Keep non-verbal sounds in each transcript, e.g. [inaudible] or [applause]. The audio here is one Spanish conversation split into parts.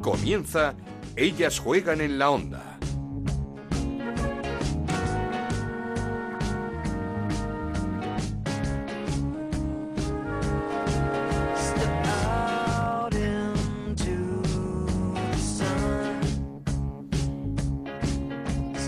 Comienza Ellas juegan en la onda.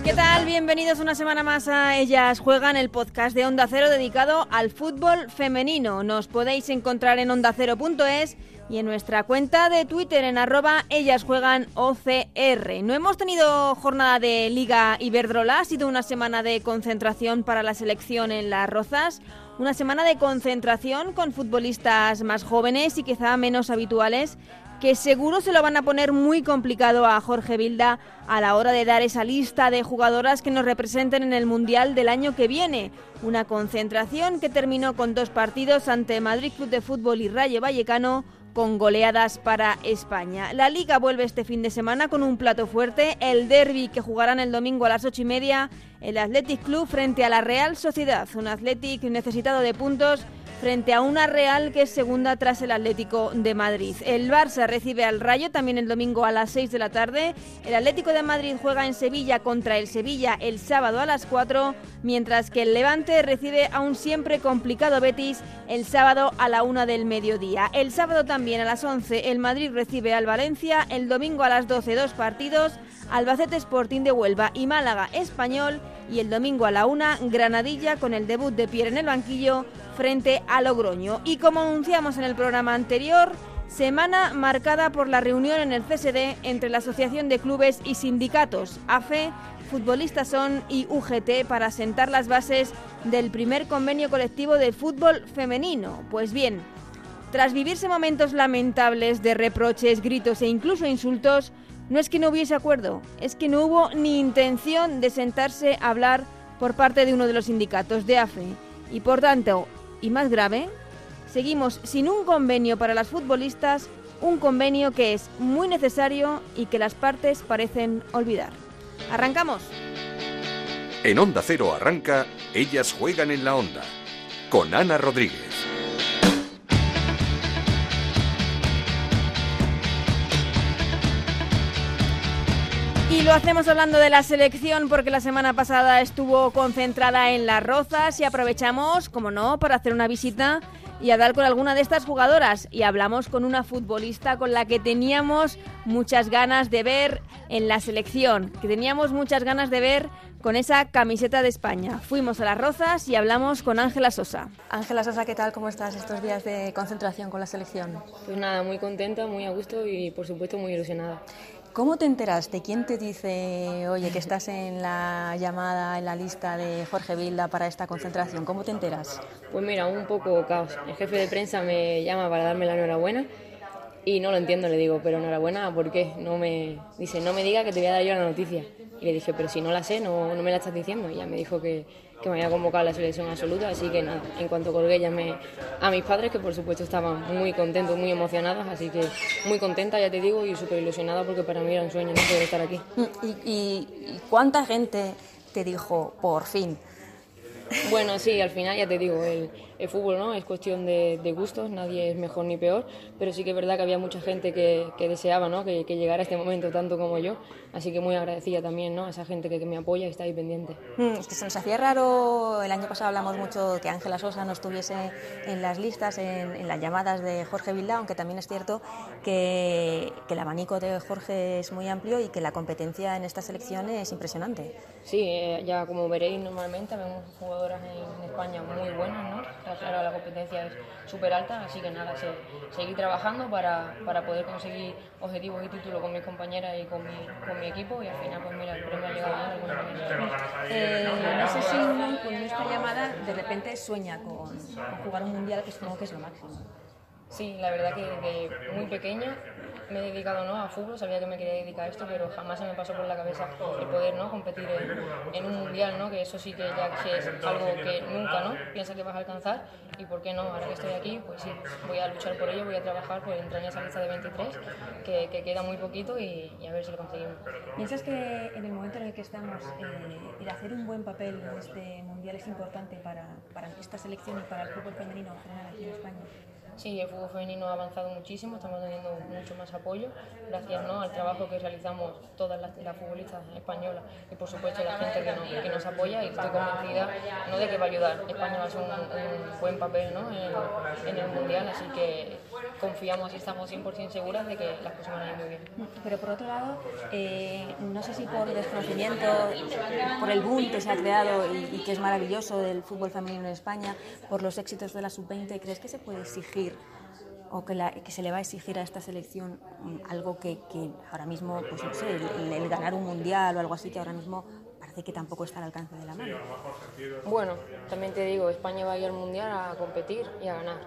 ¿Qué tal? Bienvenidos una semana más a Ellas Juegan, el podcast de Onda Cero dedicado al fútbol femenino. Nos podéis encontrar en ondacero.es y en nuestra cuenta de Twitter en arroba Ellas Juegan OCR. No hemos tenido jornada de Liga Iberdrola, ha sido una semana de concentración para la selección en Las Rozas, una semana de concentración con futbolistas más jóvenes y quizá menos habituales que seguro se lo van a poner muy complicado a Jorge Vilda a la hora de dar esa lista de jugadoras que nos representen en el Mundial del año que viene. Una concentración que terminó con dos partidos ante Madrid Club de Fútbol y Rayo Vallecano con goleadas para España. La liga vuelve este fin de semana con un plato fuerte, el derby que jugarán el domingo a las ocho y media, el Athletic Club frente a la Real Sociedad, un Athletic necesitado de puntos frente a una Real que es segunda tras el Atlético de Madrid. El Barça recibe al Rayo también el domingo a las 6 de la tarde. El Atlético de Madrid juega en Sevilla contra el Sevilla el sábado a las 4, mientras que el Levante recibe a un siempre complicado Betis el sábado a la 1 del mediodía. El sábado también a las 11 el Madrid recibe al Valencia, el domingo a las 12 dos partidos. Albacete Sporting de Huelva y Málaga Español y el domingo a la una Granadilla con el debut de Pierre en el banquillo frente a Logroño. Y como anunciamos en el programa anterior, semana marcada por la reunión en el CSD entre la Asociación de Clubes y Sindicatos, AFE, Futbolistas Son y UGT para sentar las bases del primer convenio colectivo de fútbol femenino. Pues bien, tras vivirse momentos lamentables de reproches, gritos e incluso insultos, no es que no hubiese acuerdo, es que no hubo ni intención de sentarse a hablar por parte de uno de los sindicatos de AFE. Y por tanto, y más grave, seguimos sin un convenio para las futbolistas, un convenio que es muy necesario y que las partes parecen olvidar. ¿Arrancamos? En Onda Cero arranca Ellas juegan en la onda con Ana Rodríguez. Y lo hacemos hablando de la selección porque la semana pasada estuvo concentrada en Las Rozas y aprovechamos, como no, para hacer una visita y hablar con alguna de estas jugadoras. Y hablamos con una futbolista con la que teníamos muchas ganas de ver en la selección, que teníamos muchas ganas de ver con esa camiseta de España. Fuimos a Las Rozas y hablamos con Ángela Sosa. Ángela Sosa, ¿qué tal? ¿Cómo estás estos días de concentración con la selección? Pues nada, muy contenta, muy a gusto y por supuesto muy ilusionada. ¿Cómo te enteraste? ¿Quién te dice, oye, que estás en la llamada, en la lista de Jorge Vilda para esta concentración? ¿Cómo te enteras? Pues mira, un poco caos. El jefe de prensa me llama para darme la enhorabuena y no lo entiendo, le digo, pero enhorabuena, ¿por qué? No me, dice, no me diga que te voy a dar yo la noticia. Y le dije, pero si no la sé, no, no me la estás diciendo. Y ya me dijo que, que me había convocado a la selección absoluta, así que nada, en cuanto colgué llamé a mis padres, que por supuesto estaban muy contentos, muy emocionados, así que muy contenta, ya te digo, y súper ilusionada porque para mí era un sueño no poder estar aquí. ¿Y, y, y cuánta gente te dijo, por fin? Bueno, sí, al final ya te digo, el, el fútbol no es cuestión de, de, gustos, nadie es mejor ni peor, pero sí que es verdad que había mucha gente que, que deseaba ¿no? que, que, llegara este momento tanto como yo, así que muy agradecida también ¿no? a esa gente que, que me apoya y está ahí pendiente. Mm, es que se nos hacía raro, el año pasado hablamos mucho que Ángela Sosa no estuviese en las listas, en, en las llamadas de Jorge Vilda, aunque también es cierto que, que el abanico de Jorge es muy amplio y que la competencia en esta selección es impresionante. Sí, eh, ya como veréis normalmente vemos jugadoras en, en España muy buenas, ¿no? Claro, la competencia es súper alta, así que nada, se, seguir trabajando para, para, poder conseguir objetivos y títulos con mis compañeras y con mi, con mi equipo y al final, pues mira, el premio ha llegado alguna eh, No sé si con esta llamada de repente sueña con, con jugar un mundial, que como que es lo máximo. Sí, la verdad que desde muy pequeña me he dedicado ¿no? a fútbol, sabía que me quería dedicar a esto, pero jamás se me pasó por la cabeza el poder ¿no? competir en, en un mundial, ¿no? que eso sí que ya que es algo que nunca ¿no? piensas que vas a alcanzar y por qué no, ahora que estoy aquí, pues sí, voy a luchar por ello, voy a trabajar por entrar en esa lista de 23, que, que queda muy poquito y, y, a ver si lo conseguimos. ¿Piensas que en el momento en el que estamos, eh, el hacer un buen papel en este mundial es importante para, para esta selección y para el fútbol femenino en general aquí en España? Sí, el fútbol femenino ha avanzado muchísimo, estamos teniendo mucho más apoyo, gracias ¿no? al trabajo que realizamos todas las, las futbolistas españolas y por supuesto la gente que nos, que nos, apoya y estoy convencida ¿no? de que va a ayudar. España va a hacer un, un buen papel ¿no? en, el Mundial, así que confiamos y estamos 100% seguras de que las cosas van a ir muy bien. Pero por otro lado, eh, no sé si por desconocimiento, por el boom que se ha creado y, y que es maravilloso del fútbol femenino en España, por los éxitos de la sub-20, ¿crees que se puede exigir o que, la, que, se le va a exigir a esta selección algo que, que ahora mismo, pues no sé, el, el, ganar un mundial o algo así que ahora mismo parece que tampoco está al alcance de la mano. Bueno, también te digo, España va a ir al mundial a competir y a ganar.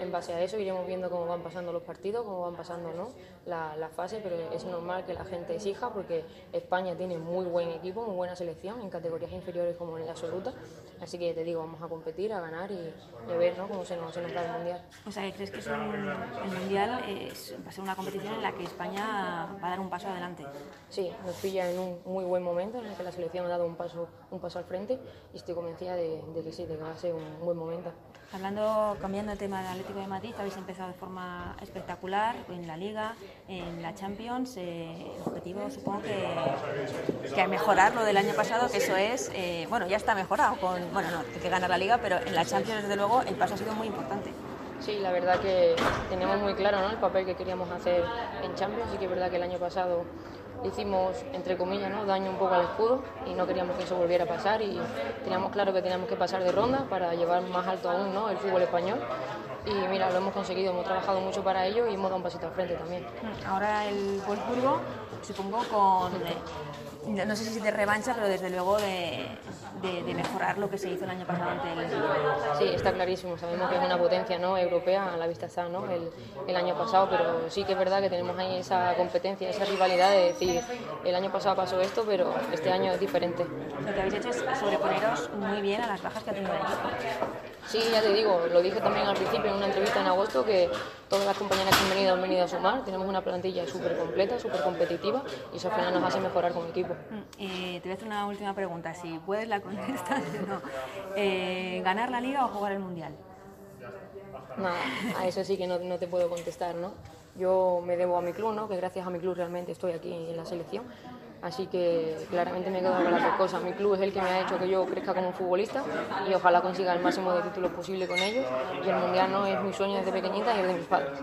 En base a eso iremos viendo cómo van pasando los partidos, cómo van pasando ¿no? la, la fase, pero es normal que la gente exija porque España tiene muy buen equipo, muy buena selección en categorías inferiores como en la absoluta. Así que te digo, vamos a competir, a ganar y, y a ver ¿no? cómo se nos, se nos da el mundial. O sea, ¿crees que es un, el mundial es, va a ser una competición en la que España va a dar un paso adelante? Sí, nos pilla en un muy buen momento en el que la selección ha dado un paso, un paso al frente y estoy convencida de, de que sí, de que va a ser un buen momento. Hablando, cambiando el tema del Atlético de Madrid, habéis empezado de forma espectacular en la Liga, en la Champions. Eh, el objetivo supongo que, que mejorar lo del año pasado, que eso es, eh, bueno, ya está mejorado. Con, bueno, no, hay que ganar la Liga, pero en la Champions, desde luego, el paso ha sido muy importante. Sí, la verdad que tenemos muy claro ¿no? el papel que queríamos hacer en Champions y que es verdad que el año pasado hicimos, entre comillas, ¿no? daño un poco al escudo y no queríamos que eso volviera a pasar y teníamos claro que teníamos que pasar de ronda para llevar más alto aún ¿no? el fútbol español y mira, lo hemos conseguido, hemos trabajado mucho para ello y hemos dado un pasito al frente también. Ahora el Wolfsburgo, supongo con... Eh, no sé si de revancha, pero desde luego de, de, de, mejorar lo que se hizo el año pasado ante el Sí, está clarísimo. Sabemos que es una potencia ¿no? europea, a la vista está ¿no? el, el, año pasado, pero sí que es verdad que tenemos ahí esa competencia, esa rivalidad de decir, el año pasado pasó esto, pero este año es diferente. Lo que habéis hecho es sobreponeros muy bien a las bajas que ha tenido el equipo. Sí, ya te digo, lo dije también al principio en una entrevista en agosto que todas las compañeras que han venido han venido a sumar. Tenemos una plantilla súper completa, súper competitiva y eso al final nos hace mejorar como equipo. Eh, te voy a hacer una última pregunta, si puedes la contestas [laughs] no. Eh, ¿Ganar la liga o jugar el mundial? Nada, a eso sí que no, no, te puedo contestar, ¿no? Yo me debo a mi club, ¿no? Que gracias a mi club realmente estoy aquí en la selección. Así que claramente me quedo con las dos cosas. Mi club es el que me ha hecho que yo crezca como futbolista y ojalá consiga el máximo de títulos posible con ellos. Y el mundial no es mi sueño desde pequeñita y el de mis padres.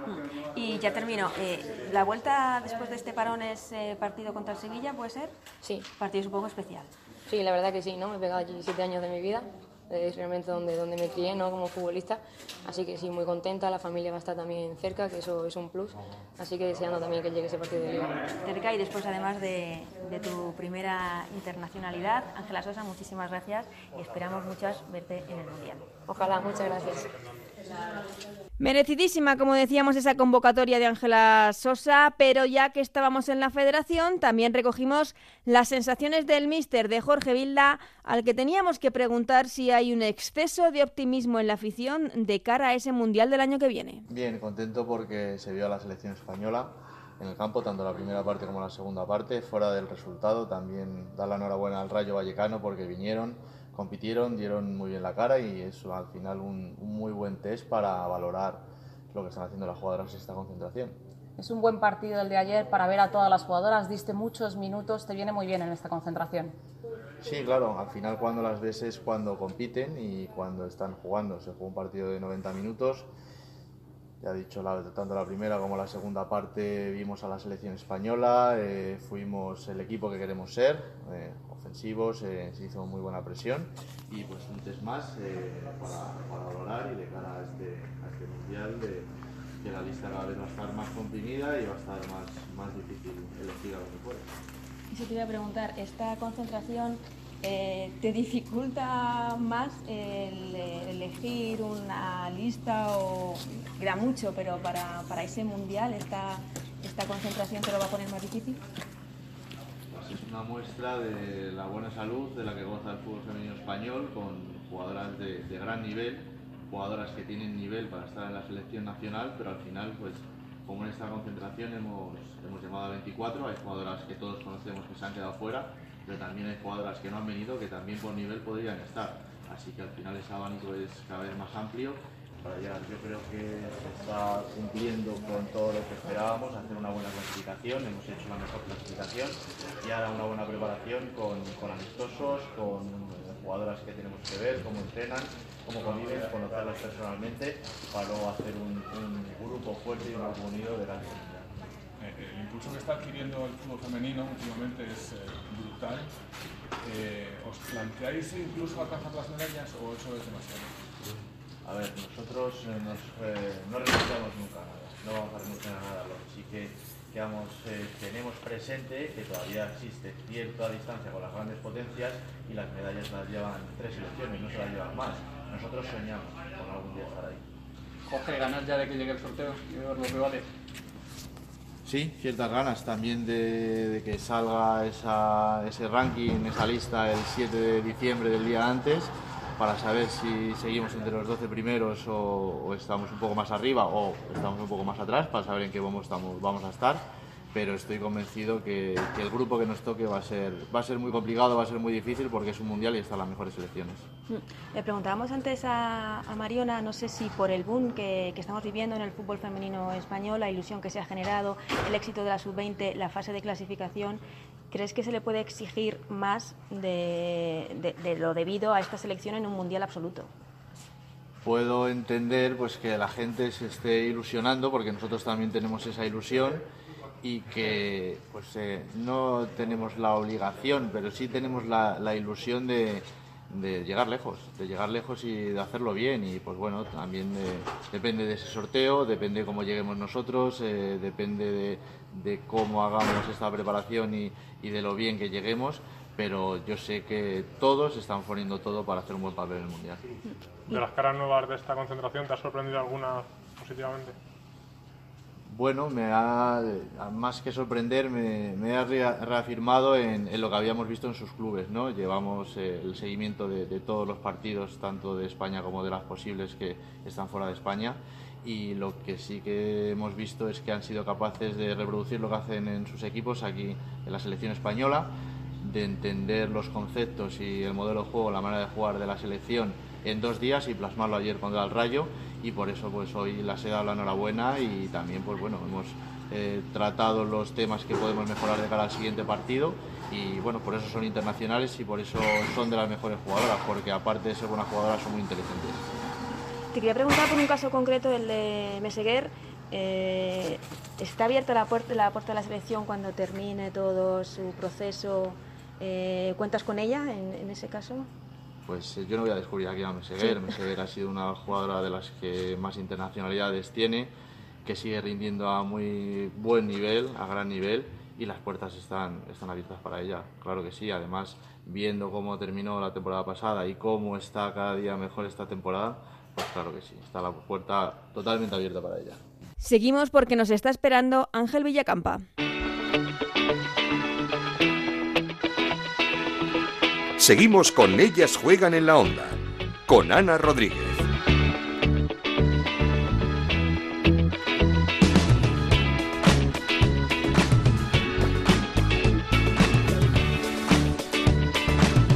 Y ya termino. Eh, ¿La vuelta después de este parón es eh, partido contra el Sevilla, puede ser? Sí. Partido supongo especial. Sí, la verdad que sí, ¿no? Me he pegado allí siete años de mi vida es realmente donde, donde me crié ¿no? como futbolista. Así que sí, muy contenta, la familia va a estar también cerca, que eso es un plus. Así que deseando también que llegue ese partido de liga. Cerca y después además de, de tu primera internacionalidad, Ángela Sosa, muchísimas gracias y esperamos muchas verte en el Mundial. Ojalá, muchas gracias. Merecidísima, como decíamos, esa convocatoria de Ángela Sosa, pero ya que estábamos en la federación, también recogimos las sensaciones del míster de Jorge Vilda, al que teníamos que preguntar si hay un exceso de optimismo en la afición de cara a ese Mundial del año que viene. Bien, contento porque se vio a la selección española en el campo, tanto la primera parte como la segunda parte, fuera del resultado, también dar la enhorabuena al Rayo Vallecano porque vinieron compitieron, dieron muy bien la cara y es al final un, un, muy buen test para valorar lo que están haciendo las jugadoras en esta concentración. Es un buen partido el de ayer para ver a todas las jugadoras, diste muchos minutos, te viene muy bien en esta concentración. Sí, claro, al final cuando las ves es cuando compiten y cuando están jugando. Se jugó un partido de 90 minutos, ya he dicho, la, tanto la primera como la segunda parte vimos a la selección española, eh, fuimos el equipo que queremos ser, eh, eh, se hizo muy buena presión y pues un test más eh, para, valorar y de cara a este, a este mundial de, que la lista cada vez va a estar más comprimida y va a estar más, más difícil elegir a los que puede. Eso te iba a preguntar, ¿esta concentración eh, te dificulta más el, elegir una lista o queda mucho, pero para, para ese mundial esta, esta concentración te lo va a poner más difícil? Es una muestra de la buena salud de la que goza el fútbol femenino español, con jugadoras de, gran nivel, jugadoras que tienen nivel para estar en la selección nacional, pero al final, pues como en esta concentración hemos, hemos llamado a 24, hay jugadoras que todos conocemos que se han quedado fuera, pero también hay jugadoras que no han venido que también por nivel podrían estar. Así que al final ese abanico es cada vez más amplio Yo creo que se está cumpliendo con todo lo que esperábamos, hacer una buena clasificación, hemos hecho la mejor clasificación y ahora una buena preparación con, con amistosos, con jugadoras que tenemos que ver, cómo entrenan, cómo conviven, conocerlas personalmente para luego hacer un, grupo fuerte y un grupo unido de la eh, el impulso que está adquiriendo el fútbol femenino últimamente es eh, brutal. Eh, ¿Os planteáis incluso alcanzar las medallas o eso es demasiado? A ver, nosotros nos, no renunciamos nunca a nada, no vamos a renunciar a nada. Lo que sí que digamos, tenemos presente que todavía existe cierta distancia con las grandes potencias y las medallas las llevan tres selecciones, no se las llevan más. Nosotros soñamos con algún día estar ahí. Jorge, ¿ganas ya de que llegue el sorteo y ver los rivales? Sí, ciertas ganas también de, que salga ese ranking, esa lista el 7 de diciembre del día antes para saber si seguimos entre los 12 primeros o, estamos un poco más arriba o estamos un poco más atrás para saber en qué vamos, estamos, vamos a estar pero estoy convencido que, el grupo que nos toque va a ser va a ser muy complicado, va a ser muy difícil porque es un mundial y están las mejores selecciones. Mm. Le preguntábamos antes a, Mariona, no sé si por el boom que, estamos viviendo en el fútbol femenino español, la ilusión que se ha generado, el éxito de la sub-20, la fase de clasificación, ¿crees que se le puede exigir más de, de lo debido a esta selección en un mundial absoluto? Puedo entender pues que la gente se esté ilusionando porque nosotros también tenemos esa ilusión y que pues eh, no tenemos la obligación, pero sí tenemos la, la ilusión de, de, llegar lejos, de llegar lejos y de hacerlo bien. Y pues bueno, también depende de ese sorteo, depende de cómo lleguemos nosotros, eh, depende de, de, cómo hagamos esta preparación y, y, de lo bien que lleguemos. Pero yo sé que todos están poniendo todo para hacer un buen papel en el Mundial. ¿De las caras nuevas de esta concentración te ha sorprendido alguna positivamente? Bueno, me ha, más que sorprender, me, ha reafirmado en, lo que habíamos visto en sus clubes. ¿no? Llevamos eh, el seguimiento de, todos los partidos, tanto de España como de las posibles que están fuera de España. Y lo que sí que hemos visto es que han sido capaces de reproducir lo que hacen en sus equipos aquí en la selección española, de entender los conceptos y el modelo de juego, la manera de jugar de la selección en dos días y plasmarlo ayer contra el Rayo y por eso pues hoy les he dado la enhorabuena y también pues bueno hemos eh, tratado los temas que podemos mejorar de cara al siguiente partido y bueno por eso son internacionales y por eso son de las mejores jugadoras porque aparte de ser buenas jugadoras son muy inteligentes. Te quería preguntar por un caso concreto, el de Meseguer. Eh, ¿Está abierta la puerta, la puerta de la selección cuando termine todo su proceso? Eh, ¿Cuentas con ella en ese caso? Pues eh, yo no voy a descubrir aquí a Meseguer. Meseguer ha sido una jugadora de las que más internacionalidades tiene, que sigue rindiendo a muy buen nivel, a gran nivel, y las puertas están, están abiertas para ella. Claro que sí, además, viendo cómo terminó la temporada pasada y cómo está cada día mejor esta temporada, pues claro que sí, está la puerta totalmente abierta para ella. Seguimos porque nos está esperando Ángel Villacampa. Seguimos con Ellas Juegan en la Onda, con Ana Rodríguez.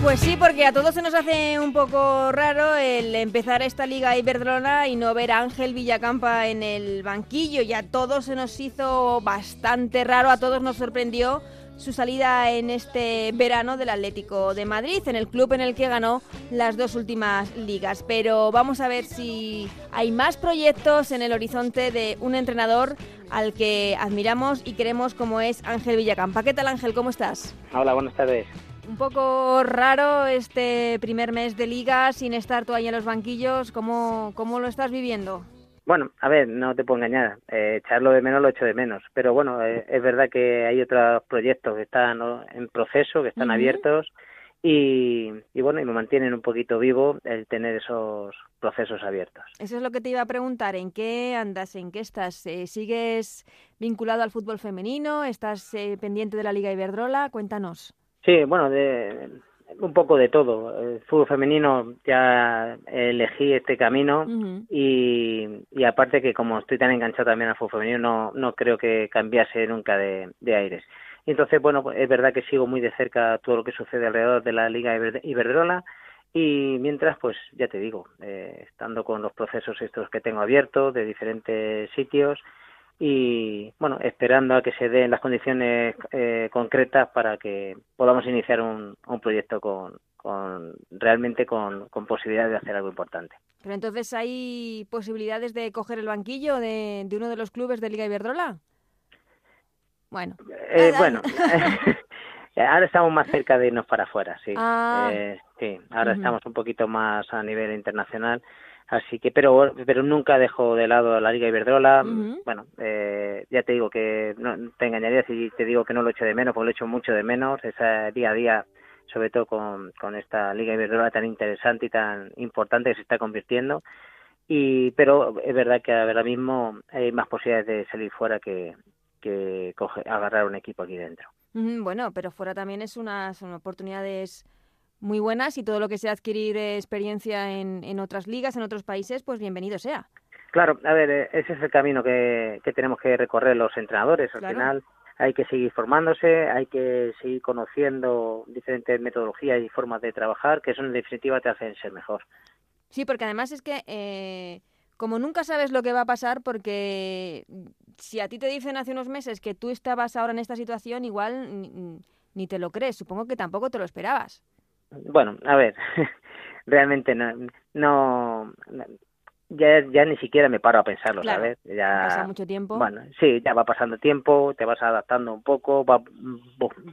Pues sí, porque a todos se nos hace un poco raro el empezar esta liga Iberdrola y no ver a Ángel Villacampa en el banquillo. Y a todos se nos hizo bastante raro, a todos nos sorprendió su salida en este verano del Atlético de Madrid, en el club en el que ganó las dos últimas ligas. Pero vamos a ver si hay más proyectos en el horizonte de un entrenador al que admiramos y queremos como es Ángel Villacampa. ¿Qué tal Ángel? ¿Cómo estás? Hola, buenas tardes. Un poco raro este primer mes de liga sin estar tú ahí en los banquillos. ¿Cómo, cómo lo estás viviendo? Bueno, a ver, no te puedo engañar, eh, echarlo de menos lo echo de menos, pero bueno, eh, es verdad que hay otros proyectos que están en proceso, que están abiertos y, bueno, y me mantienen un poquito vivo el tener esos procesos abiertos. Eso es lo que te iba a preguntar, ¿en qué andas, en qué estás? Eh, ¿Sigues vinculado al fútbol femenino? ¿Estás pendiente de la Liga Iberdrola? Cuéntanos. Sí, bueno, de, un poco de todo. El fútbol femenino ya elegí este camino y, y, aparte que como estoy tan enganchado también al fútbol femenino no, no creo que cambiase nunca de, de aires. entonces, bueno, pues es verdad que sigo muy de cerca todo lo que sucede alrededor de la Liga Iberdrola Y mientras, pues ya te digo, eh, estando con los procesos estos que tengo abiertos de diferentes sitios y bueno, esperando a que se den las condiciones eh, concretas para que podamos iniciar un, un proyecto con, con realmente con, con posibilidades de hacer algo importante. Pero entonces hay posibilidades de coger el banquillo de, de uno de los clubes de Liga Iberdrola. Bueno. Eh, bueno, [laughs] ahora estamos más cerca de irnos para afuera, sí. Ah. Eh, sí, ahora estamos un poquito más a nivel internacional. Así que, pero, pero nunca dejo de lado la Liga Iberdrola. Bueno, eh, ya te digo que no te engañaría si te digo que no lo echo de menos, porque lo echo mucho de menos. Esa día a día, sobre todo con, con esta Liga Iberdrola tan interesante y tan importante que se está convirtiendo. Y, pero es verdad que ahora mismo hay más posibilidades de salir fuera que, que coge- agarrar un equipo aquí dentro. Ujú, Bueno, pero fuera también es una, son oportunidades muy buenas y todo lo que sea adquirir eh, experiencia en, en otras ligas, en otros países, pues bienvenido sea. Claro, a ver, eh, ese es el camino que, que tenemos que recorrer los entrenadores. Al Claro. final hay que seguir formándose, hay que seguir conociendo diferentes metodologías y formas de trabajar, que eso en definitiva te hacen ser mejor. Sí, porque además es que eh, como nunca sabes lo que va a pasar, porque si a ti te dicen hace unos meses que tú estabas ahora en esta situación, igual ni te lo crees. Supongo que tampoco te lo esperabas. Bueno, a ver, [laughs] realmente no, no ya, ya ni siquiera me paro a pensarlo, Claro, ¿sabes? Ya Pasa mucho tiempo. Bueno, sí, ya va pasando tiempo, te vas adaptando un poco, va,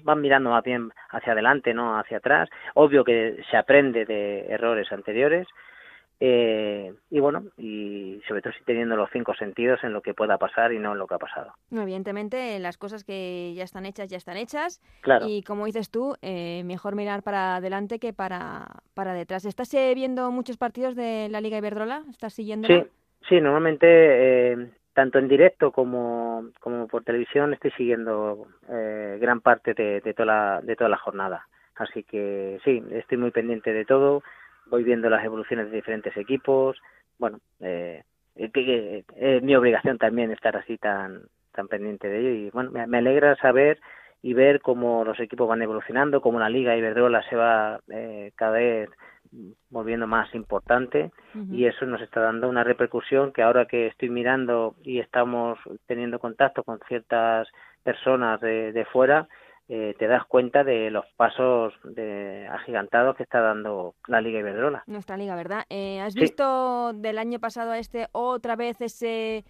vas mirando más bien hacia adelante, no hacia atrás. Obvio que se aprende de errores anteriores. Eh, y bueno, y sobre todo si teniendo los cinco sentidos en lo que pueda pasar y no en lo que ha pasado. Evidentemente, las cosas que ya están hechas, ya están hechas. Claro. Y como dices tú, eh, mejor mirar para adelante que para, para detrás. ¿Estás eh, viendo muchos partidos de la Liga Iberdrola? ¿Estás siguiendo? Sí, sí, normalmente eh, tanto en directo como, como por televisión estoy siguiendo eh, gran parte de, de, toda la, de toda la jornada. Así que sí, estoy muy pendiente de todo, voy viendo las evoluciones de diferentes equipos. Bueno, eh, eh, que- que es mi obligación también estar así tan, tan pendiente de ello. Y bueno, me, alegra saber y ver cómo los equipos van evolucionando, cómo la Liga Iberdrola se va eh, cada vez volviendo más importante. Y eso nos está dando una repercusión que ahora que estoy mirando y estamos teniendo contacto con ciertas personas de, de fuera, eh, te das cuenta de los pasos de agigantados que está dando la Liga Iberdrola. Nuestra liga, ¿verdad? Eh, ¿Has Sí. visto del año pasado a este otra vez ese,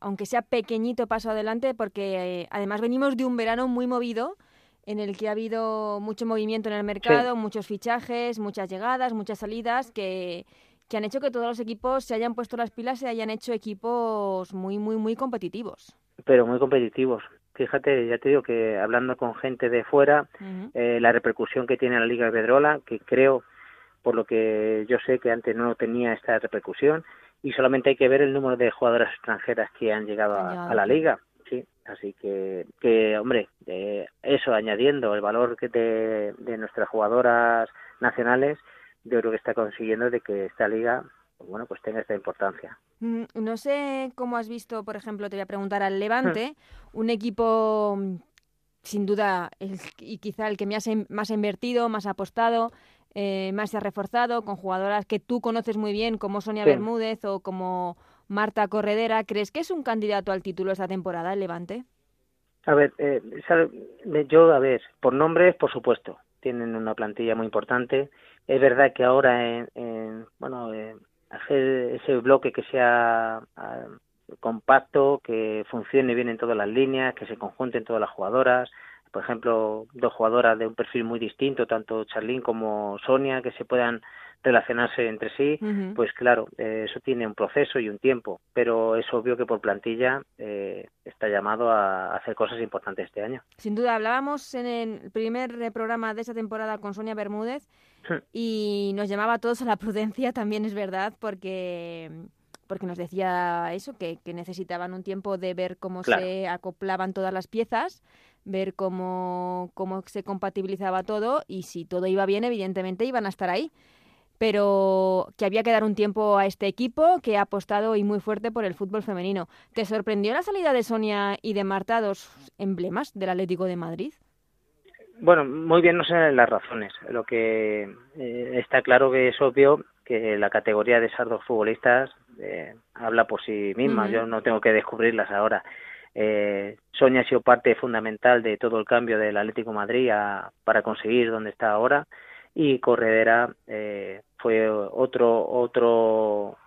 aunque sea pequeñito paso adelante? Porque eh, además venimos de un verano muy movido en el que ha habido mucho movimiento en el mercado, muchos fichajes, muchas llegadas, muchas salidas que, que han hecho que todos los equipos se hayan puesto las pilas y hayan hecho equipos muy, muy, muy competitivos. pero muy competitivos. Fíjate, ya te digo que hablando con gente de fuera, eh, la repercusión que tiene la Liga Iberdrola, que creo, por lo que yo sé que antes no tenía esta repercusión, y solamente hay que ver el número de jugadoras extranjeras que han llegado a, la. Liga. Sí, así que, que hombre, eh, eso añadiendo el valor que de, de nuestras jugadoras nacionales, yo creo que está consiguiendo de que esta liga, pues bueno, pues tenga esta importancia. Mm, No sé cómo has visto, por ejemplo, te voy a preguntar al Levante, un equipo mm, sin duda el- y quizá el que más, ha- más ha invertido, más ha apostado, eh, más se ha reforzado, con jugadoras que tú conoces muy bien, como Sonia Sí. Bermúdez o como Marta Corredera. ¿Crees que es un candidato al título esta temporada, el Levante? A ver, eh, yo, a ver, por nombres, por supuesto, tienen una plantilla muy importante. Es verdad que ahora, en, en, bueno, eh, hacer ese bloque que sea ah, compacto, que funcione bien en todas las líneas, que se conjunten todas las jugadoras. Por ejemplo, dos jugadoras de un perfil muy distinto, tanto Charlene como Sonia, que se puedan relacionarse entre sí, pues claro, eh, eso tiene un proceso y un tiempo, pero es obvio que por plantilla eh, está llamado a hacer cosas importantes este año. Sin duda, hablábamos en el primer programa de esta temporada con Sonia Bermúdez y nos llamaba a todos a la [laughs] prudencia, también es verdad, porque, porque nos decía eso, que, que necesitaban un tiempo de ver cómo Claro. se acoplaban todas las piezas, ver cómo, cómo se compatibilizaba todo y si todo iba bien, evidentemente iban a estar ahí. Pero que había que dar un tiempo a este equipo que ha apostado y muy fuerte por el fútbol femenino. ¿Te sorprendió la salida de Sonia y de Marta, dos emblemas del Atlético de Madrid? Bueno, muy bien no sé las razones. Lo que eh, está claro que es obvio que la categoría de esas dos futbolistas eh, habla por sí misma. Yo no tengo que descubrirlas ahora. Eh, Sonia ha sido parte fundamental de todo el cambio del Atlético Madrid para conseguir donde está ahora y Corredera eh, fue otro otro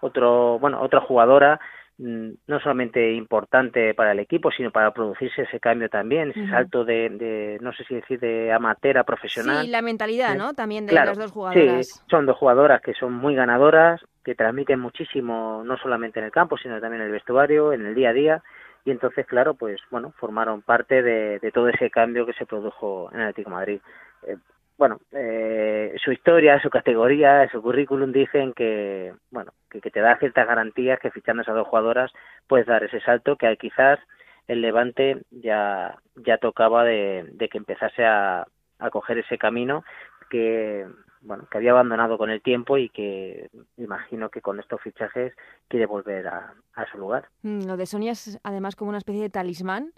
otro bueno otra jugadora no solamente importante para el equipo sino para producirse ese cambio también ese salto de, no sé si decir de amateur a profesional. Sí la mentalidad no también de las dos jugadoras. sí, son dos jugadoras que son muy ganadoras que transmiten muchísimo no solamente en el campo sino también en el vestuario en el día a día. Y entonces claro pues bueno formaron parte de, todo ese cambio que se produjo en el Atlético Madrid. Eh, bueno, eh, su historia, su categoría, su currículum dicen que, bueno, que, te da ciertas garantías que fichando a esas dos jugadoras puedes dar ese salto que quizás el Levante ya, ya tocaba de, que empezase a, a coger ese camino que, bueno, que había abandonado con el tiempo y que imagino que con estos fichajes quiere volver a, su lugar. Mm, lo de Sonia es además como una especie de talismán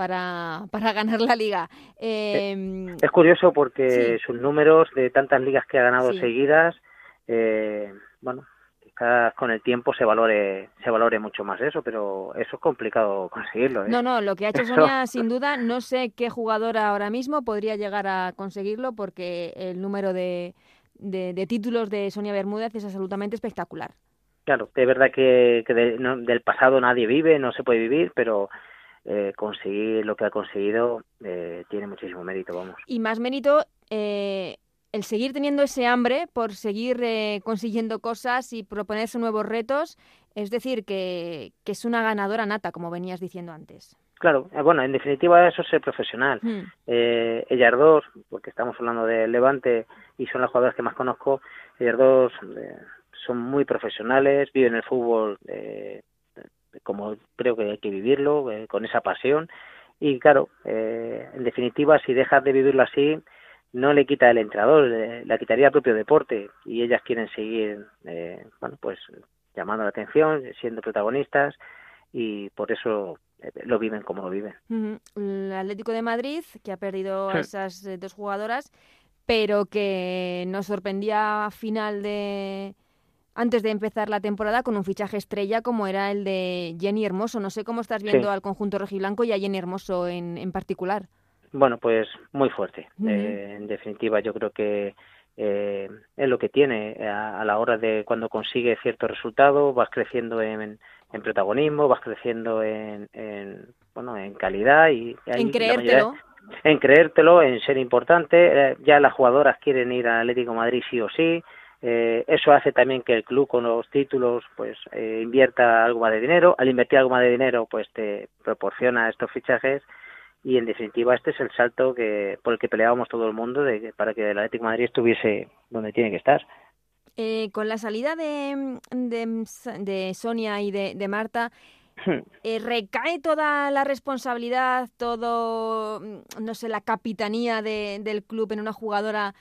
para, para ganar la liga. Em, es curioso porque sus números de tantas ligas que ha ganado seguidas, eh, bueno, quizás con el tiempo se valore se valore mucho más eso, pero eso es complicado conseguirlo. ¿eh? No, no, lo que ha hecho Sonia, sin duda, no sé qué jugadora ahora mismo podría llegar a conseguirlo porque el número de, de, títulos de Sonia Bermúdez es absolutamente espectacular. Claro, es verdad que, del pasado nadie vive, no se puede vivir, pero eh, conseguir lo que ha conseguido eh, tiene muchísimo mérito, vamos. Y más mérito eh, el seguir teniendo ese hambre por seguir consiguiendo cosas y proponerse nuevos retos, es decir, que, es una ganadora nata, como venías diciendo antes. Claro, bueno, en definitiva eso es ser profesional. Hmm. ellas dos, porque estamos hablando de Levante y son las jugadoras que más conozco, ellas dos son muy profesionales, viven el fútbol como creo que hay que vivirlo, eh, con esa pasión. Y claro, eh, en definitiva, si dejas de vivirlo así, no le quita el entrenador, le, la quitaría el propio deporte. Y ellas quieren seguir, eh, bueno, pues llamando la atención, siendo protagonistas, y por eso lo viven como lo viven. El Atlético de Madrid, que ha perdido a esas dos jugadoras, pero que nos sorprendía a final de, antes de empezar la temporada con un fichaje estrella como era el de Jenny Hermoso. No sé cómo estás viendo al conjunto rojiblanco y a Jenny Hermoso en, en particular. Bueno, pues muy fuerte. Eh, en definitiva, yo creo que eh, es lo que tiene a, la hora de cuando consigue cierto resultado, vas creciendo en, en protagonismo, vas creciendo en, en, bueno, en calidad y en creértelo. en creértelo, en ser importante. Eh, ya las jugadoras quieren ir al Atlético Madrid sí o sí. Eh, eso hace también que el club con los títulos pues eh, invierta algo más de dinero. Al invertir algo más de dinero pues te proporciona estos fichajes y en definitiva este es el salto que por el que peleábamos todo el mundo de, para que el Atlético Madrid estuviese donde tiene que estar. Eh, con la salida de, de, Sonia y de, Marta, hmm. ¿recae toda la responsabilidad, todo, no sé, la capitanía del club en una jugadora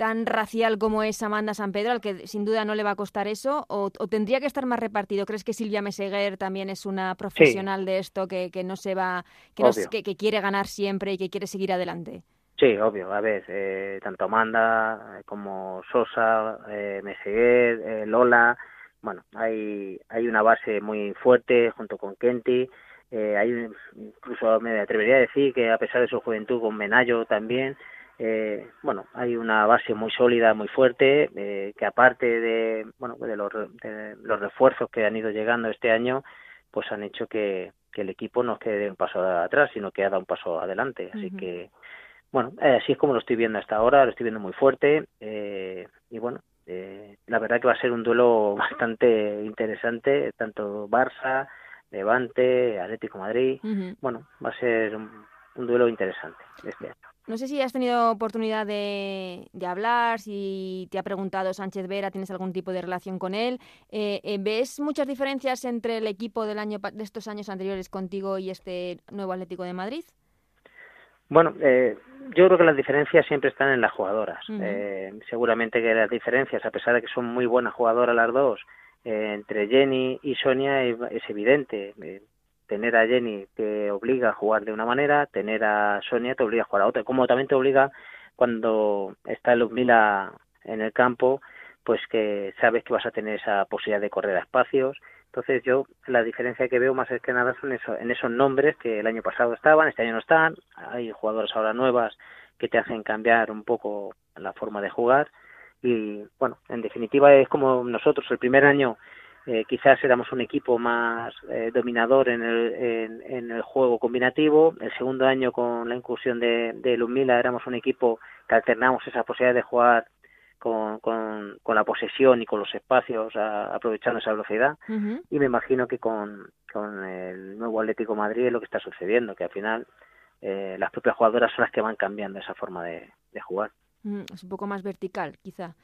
tan racial como es Amanda San Pedro, al que sin duda no le va a costar eso, o, tendría que estar más repartido? ¿Crees que Silvia Meseguer también es una profesional de esto que, que, no se va, que, que, quiere ganar siempre y que quiere seguir adelante? Sí, obvio. A ver, eh, tanto Amanda eh, como Sosa, eh, Meseguer, eh, Lola, bueno, hay, hay una base muy fuerte junto con Kenty. Eh, hay incluso me atrevería a decir que a pesar de su juventud con Menayo también eh, bueno, hay una base muy sólida, muy fuerte, eh, que aparte de, bueno, de los, los refuerzos que han ido llegando este año, pues han hecho que, el equipo no quede un paso atrás, sino que ha dado un paso adelante. Así que, bueno, eh, así es como lo estoy viendo hasta ahora, lo estoy viendo muy fuerte eh, y bueno, eh, la verdad que va a ser un duelo [laughs] bastante interesante, tanto Barça, Levante, Atlético Madrid, bueno, va a ser un, un duelo interesante este año. No sé si has tenido oportunidad de, hablar, si te ha preguntado Sánchez Vera, tienes algún tipo de relación con él. Eh, eh, ¿Ves muchas diferencias entre el equipo del año de estos años anteriores contigo y este nuevo Atlético de Madrid? Bueno, eh, yo creo que las diferencias siempre están en las jugadoras. seguramente que las diferencias, a pesar de que son muy buenas jugadoras las dos, entre Jenny y Sonia es, evidente tener a Jenny te obliga a jugar de una manera, tener a Sonia te obliga a jugar a otra, como también te obliga cuando está Luzmila en el campo, pues que sabes que vas a tener esa posibilidad de correr a espacios. Entonces yo la diferencia que veo más es que nada son eso, en esos nombres que el año pasado estaban, este año no están, hay jugadores ahora nuevas que te hacen cambiar un poco la forma de jugar. Y bueno, en definitiva es como nosotros el primer año eh, quizás éramos un equipo más eh, dominador en el, en, el juego combinativo. El segundo año, con la incursión de, de Lumila, éramos un equipo que alternamos esa posibilidad de jugar con, con, la posesión y con los espacios, aprovechando esa velocidad. Y me imagino que con, con el nuevo Atlético Madrid es lo que está sucediendo, que al final eh, las propias jugadoras son las que van cambiando esa forma de, de jugar. Es un poco más vertical, quizá.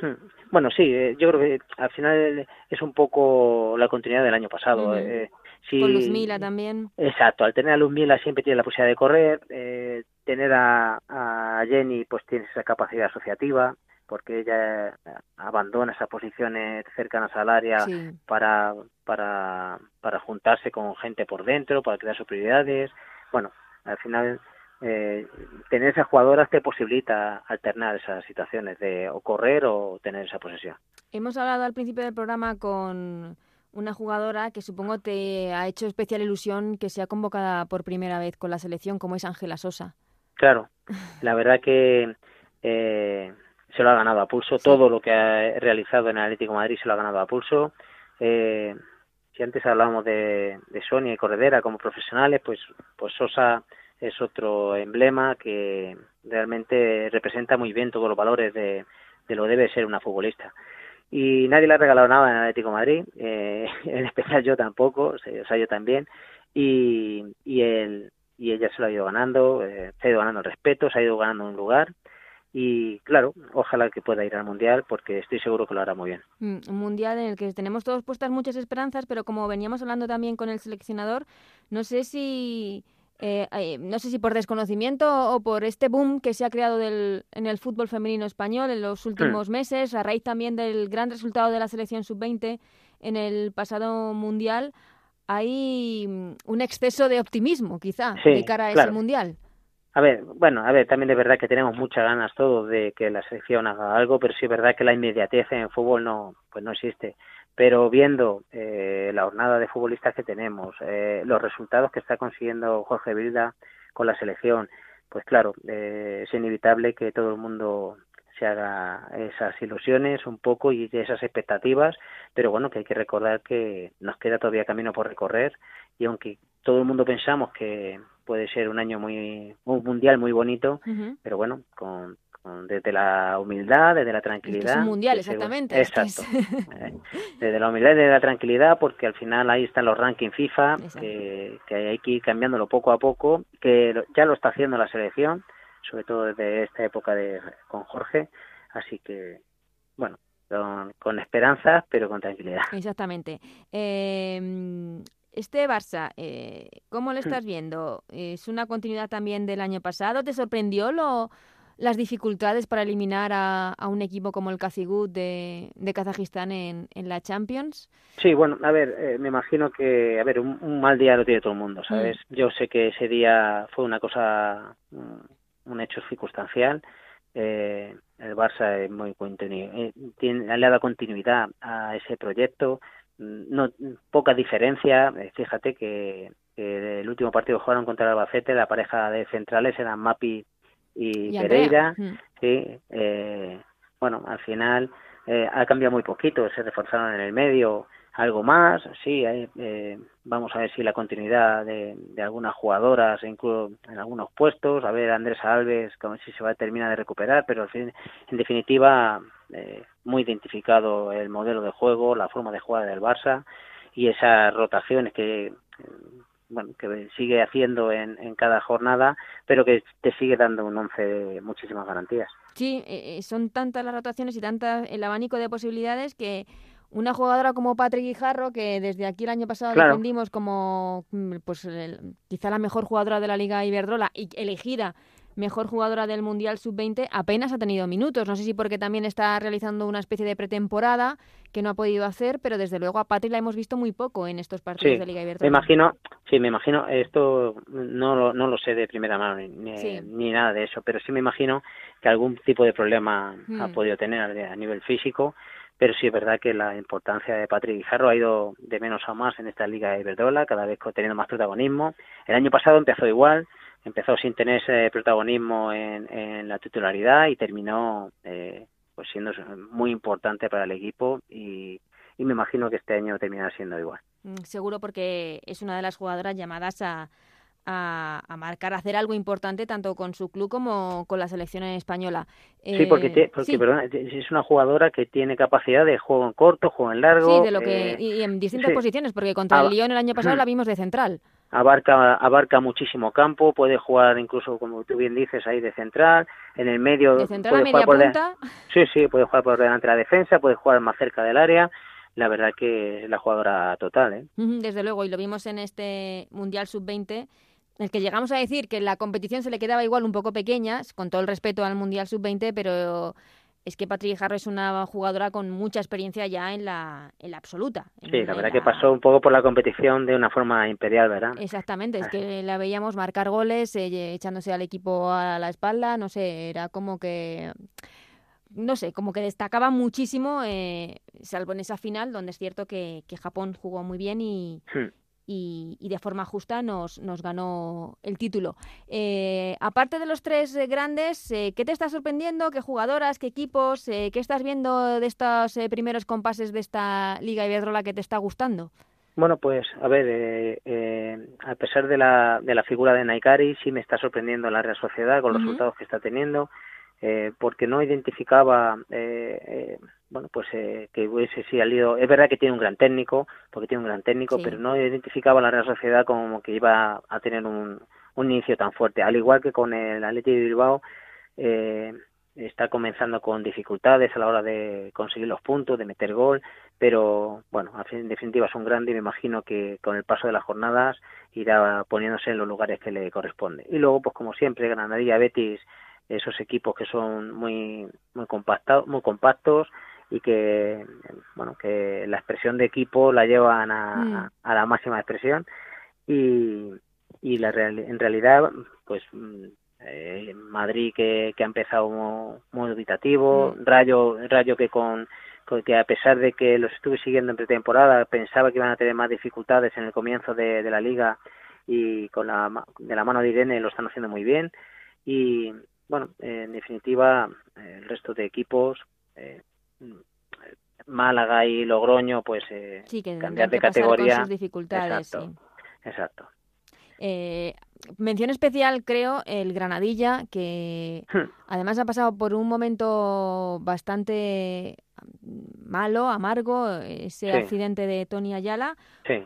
Hmm. Bueno, sí, eh, yo creo que al final es un poco la continuidad del año pasado. Eh, Con Luzmila también. Exacto, al tener a Luzmila siempre tiene la posibilidad de correr, eh, tener a, a, Jenny pues tiene esa capacidad asociativa, porque ella abandona esas posiciones cercanas al área para, para, para juntarse con gente por dentro, para crear sus prioridades. Bueno, al final eh, tener esas jugadoras te posibilita alternar esas situaciones de o correr o tener esa posesión. Hemos hablado al principio del programa con una jugadora que supongo te ha hecho especial ilusión que sea convocada por primera vez con la selección, como es Ángela Sosa. Claro, la verdad que eh, se lo ha ganado a pulso. Todo lo que ha realizado en Atlético Madrid se lo ha ganado a pulso. Eh, si antes hablábamos de, de Sonia y Corredera como profesionales, pues, pues Sosa es otro emblema que realmente representa muy bien todos los valores de, de lo debe ser una futbolista. Y nadie le ha regalado nada en Atlético Madrid, eh, [laughs] en especial yo tampoco, o sea, yo también, y, y, él, y ella se lo ha ido ganando, eh, se ha ido ganando el respeto, se ha ido ganando un lugar, y claro, ojalá que pueda ir al Mundial porque estoy seguro que lo hará muy bien. Mm, un Mundial en el que tenemos todos puestas muchas esperanzas, pero como veníamos hablando también con el seleccionador, no sé si eh, no sé si por desconocimiento o por este boom que se ha creado del, en el fútbol femenino español en los últimos meses, a raíz también del gran resultado de la selección sub-20 en el pasado mundial, hay mm, un exceso de optimismo, quizá, de cara a ese mundial. A ver, bueno, a ver, también es verdad que tenemos muchas ganas todos de que la selección haga algo, pero sí es verdad que la inmediatez en el fútbol no, pues no existe pero viendo eh, la jornada de futbolistas que tenemos, eh, los resultados que está consiguiendo Jorge Vilda con la selección, pues claro, eh, es inevitable que todo el mundo se haga esas ilusiones un poco y esas expectativas, pero bueno, que hay que recordar que nos queda todavía camino por recorrer y aunque todo el mundo pensamos que puede ser un año muy un mundial muy bonito, pero bueno, con desde la humildad, desde la tranquilidad. Es mundial, exactamente. Exacto. Eh, desde la humildad y desde la tranquilidad, porque al final ahí están los rankings FIFA, que, que, hay que ir cambiándolo poco a poco, que ya lo está haciendo la selección, sobre todo desde esta época de con Jorge, así que, bueno, con, esperanzas, pero con tranquilidad. Exactamente. Eh, este Barça, eh, ¿cómo lo hmm. estás viendo? ¿Es una continuidad también del año pasado? ¿Te sorprendió lo, las dificultades para eliminar a, un equipo como el Kazigut de, de Kazajistán en, en, la Champions? Sí, bueno, a ver, eh, me imagino que, a ver, un, mal día lo tiene todo el mundo, mm. ¿sabes? Yo sé que ese día fue una cosa, mm, un hecho circunstancial. Eh, el Barça es muy eh, tiene, le ha dado continuidad a ese proyecto. Mm, no poca diferencia. Eh, fíjate que, que el último partido jugaron contra el Albacete, la pareja de centrales eran Mapi y, Pereira, sí, eh, bueno, al final eh, ha cambiado muy poquito, se reforzaron en el medio algo más, sí, eh, vamos a ver si la continuidad de, de, algunas jugadoras, incluso en algunos puestos, a ver Andrés Alves, como si se va a terminar de recuperar, pero al fin, en definitiva, eh, muy identificado el modelo de juego, la forma de jugar del Barça y esas rotaciones que bueno, que sigue haciendo en, en cada jornada, pero que te sigue dando un once de muchísimas garantías. Sí, eh, eh, son tantas las rotaciones y tantas el abanico de posibilidades que una jugadora como Patrick Guijarro, que desde aquí el año pasado defendimos como mm, pues quizá la mejor jugadora de la Liga Iberdrola y elegida mejor jugadora del Mundial Sub-20, apenas ha tenido minutos. No sé si porque también está realizando una especie de pretemporada que no ha podido hacer, pero desde luego a Patri la hemos visto muy poco en estos partidos de Liga Iberdrola. Me imagino, sí, me imagino, esto no lo, no lo sé de primera mano ni, nada de eso, pero sí me imagino que algún tipo de problema ha hmm. podido tener a nivel físico pero sí es verdad que la importancia de Patrick Guijarro ha ido de menos a más en esta Liga de Iberdrola, cada vez teniendo más protagonismo. El año pasado empezó igual, empezó sin tener protagonismo en, la titularidad y terminó eh, pues siendo muy importante para el equipo y, y me imagino que este año terminará siendo igual. Mm, seguro porque es una de las jugadoras llamadas a, a, marcar, a hacer algo importante tanto con su club como con la selección española. sí, porque, eh, es una jugadora que tiene capacidad de juego en corto, juego en largo. Sí, de lo que, eh, y en distintas posiciones, porque contra el Lyon el año pasado [clears throat] la vimos de central. Abarca, abarca muchísimo campo, puede jugar incluso, como tú bien dices, ahí de central, en el medio. De central a media punta. Sí, sí, puede jugar por delante de la defensa, puede jugar más cerca del área la verdad que es la jugadora total. ¿eh? Desde luego, y lo vimos en este Mundial Sub-20, el que llegamos a decir que la competición se le quedaba igual un poco pequeña, con todo el respeto al Mundial Sub-20, pero es que Patrick Jarro es una jugadora con mucha experiencia ya en la, en la absoluta. sí, la verdad que pasó un poco por la competición de una forma imperial, ¿verdad? Exactamente, es que la veíamos marcar goles, eh, echándose al equipo a la espalda, no sé, era como que no sé, como que destacaba muchísimo, eh, salvo en esa final, donde es cierto que, que Japón jugó muy bien y, hmm y, de forma justa nos, nos ganó el título. Eh, aparte de los tres eh, grandes, eh, ¿qué te está sorprendiendo? ¿Qué jugadoras, qué equipos? ¿Qué estás viendo de estos primeros compases de esta Liga Iberdrola que te está gustando? Bueno, pues a ver, a pesar de la, de la figura de Naikari, sí me está sorprendiendo la Real Sociedad con los resultados que está teniendo. Eh, porque no identificaba eh, eh, bueno pues que hubiese salido es verdad que tiene un gran técnico porque tiene un gran técnico pero no identificaba la Real Sociedad como que iba a tener un, un inicio tan fuerte. Al igual que con el Atlético de Bilbao está comenzando con dificultades a la hora de conseguir los puntos de meter gol pero bueno en definitiva es un grande y me imagino que con el paso de las jornadas irá poniéndose en los lugares que le corresponde. Y luego pues como siempre Granadilla Betis esos equipos que son muy muy compactados muy compactos y que bueno que la expresión de equipo la llevan a, mm. a la máxima expresión y, y la en realidad pues mm, eh, Madrid que, que ha empezado muy, muy dubitativo mm. Rayo Rayo que con que a pesar de que los estuve siguiendo en pretemporada pensaba que iban a tener más dificultades en el comienzo de, de la liga y con la de la mano de Irene lo están haciendo muy bien y, bueno, en definitiva, el resto de equipos, eh, Málaga y Logroño, pues eh, cambiar de categoría. Con sus dificultades, exacto. exacto. Eh, mención especial, creo, el Granadilla, que hmm. además ha pasado por un momento bastante malo, amargo, ese accidente de Tony Ayala.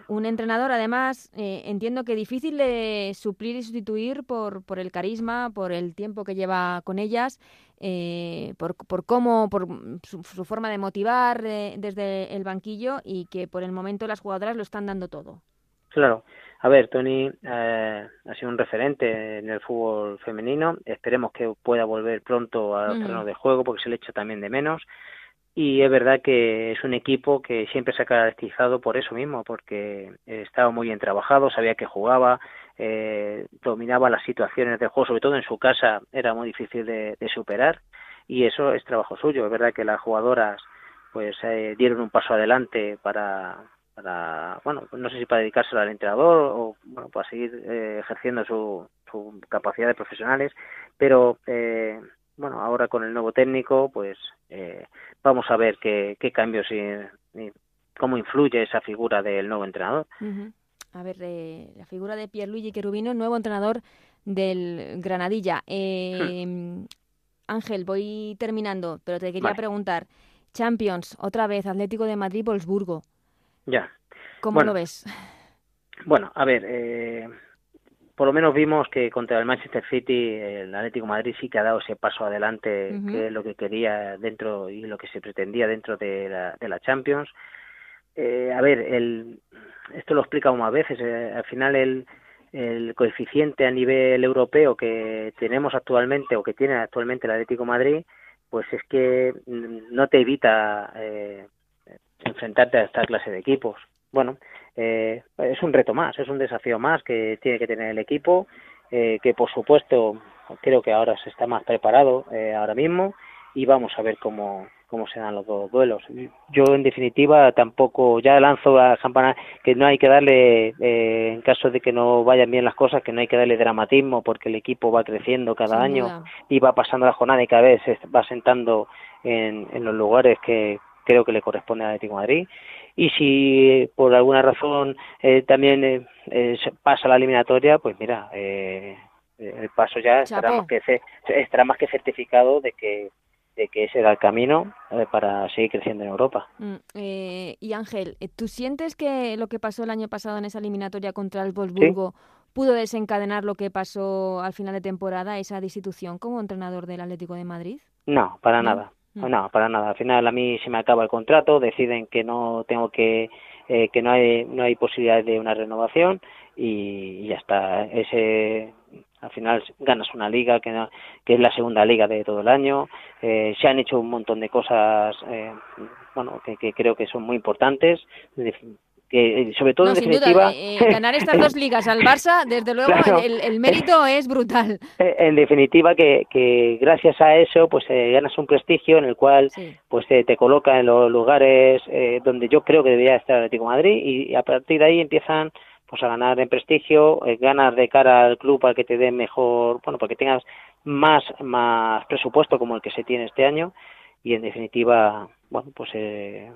Un entrenador, además, eh, entiendo que difícil de suplir y sustituir por, por el carisma, por el tiempo que lleva con ellas, eh, por, por cómo, por su, forma de motivar eh, desde el banquillo y que por el momento las jugadoras lo están dando todo. Claro. A ver, Tony ha sido un referente en el fútbol femenino. Esperemos que pueda volver pronto al terreno de juego porque se le echa también de menos y es verdad que es un equipo que siempre se ha caracterizado por eso mismo, porque estaba muy bien trabajado, sabía que jugaba, eh, dominaba las situaciones de juego, sobre todo en su casa era muy difícil de, superar y eso es trabajo suyo. Es verdad que las jugadoras pues eh, dieron un paso adelante para, para, bueno, no sé si para dedicarse al entrenador o bueno, para seguir eh, ejerciendo su, su capacidad de profesionales, pero eh, bueno, ahora con el nuevo técnico, pues eh, vamos a ver qué, qué cambios y, cómo influye esa figura del nuevo entrenador. A ver, eh, la figura de Pierluigi Cherubino, nuevo entrenador del Granadilla. Eh, Ángel, voy terminando, pero te quería preguntar. Champions, otra vez, Atlético de Madrid, Wolfsburgo. Ya. ¿Cómo lo ves? Bueno, a ver, eh, por lo menos vimos que contra el Manchester City el Atlético Madrid sí que ha dado ese paso adelante que es lo que quería dentro y lo que se pretendía dentro de la, de la Champions eh, a ver el, esto lo explicado más veces eh, al final el el coeficiente a nivel europeo que tenemos actualmente o que tiene actualmente el Atlético de Madrid, pues es que mm, no te evita eh, enfrentarte a esta clase de equipos. Bueno, eh, es un reto más, es un desafío más que tiene que tener el equipo, eh, que por supuesto creo que ahora se está más preparado eh, ahora mismo y vamos a ver cómo, cómo se dan los dos duelos. Yo, en definitiva, tampoco ya lanzo la campana que no hay que darle, eh, en caso de que no vayan bien las cosas, que no hay que darle dramatismo porque el equipo va creciendo cada año y va pasando la jornada y cada vez se va sentando en, en los lugares que creo que le corresponde al Atlético de Madrid. Y si por alguna razón eh, también eh, eh, pasa la eliminatoria, pues mira, eh, el paso ya estará más, que, estará más que certificado de que de que ese era el camino eh, para seguir creciendo en Europa. Mm, eh, y Ángel, eh, ¿tú sientes que lo que pasó el año pasado en esa eliminatoria contra el Wolfsburgo pudo desencadenar lo que pasó al final de temporada, esa destitución como entrenador del Atlético de Madrid? No, para nada. Mm. No, para nada. Al final a mí se me acaba el contrato, deciden que no tengo que que no hay no hay posibilidad de una renovación y, ya está. Ese al final ganas una liga que, que es la segunda liga de todo el año. Eh, se han hecho un montón de cosas, eh, bueno, que, que, creo que son muy importantes. Que, eh, sobre todo en definitiva eh, ganar estas dos [laughs] ligas al Barça desde luego claro. el, el, mérito [laughs] es brutal en definitiva que, que gracias a eso pues eh, ganas un prestigio en el cual sí. pues te, te coloca en los lugares donde yo creo que debería estar el Atlético de Madrid y, a partir de ahí empiezan pues a ganar en prestigio, eh, ganas de cara al club para que te dé mejor, bueno, para que tengas más, más presupuesto como el que se tiene este año y en definitiva, bueno, pues eh,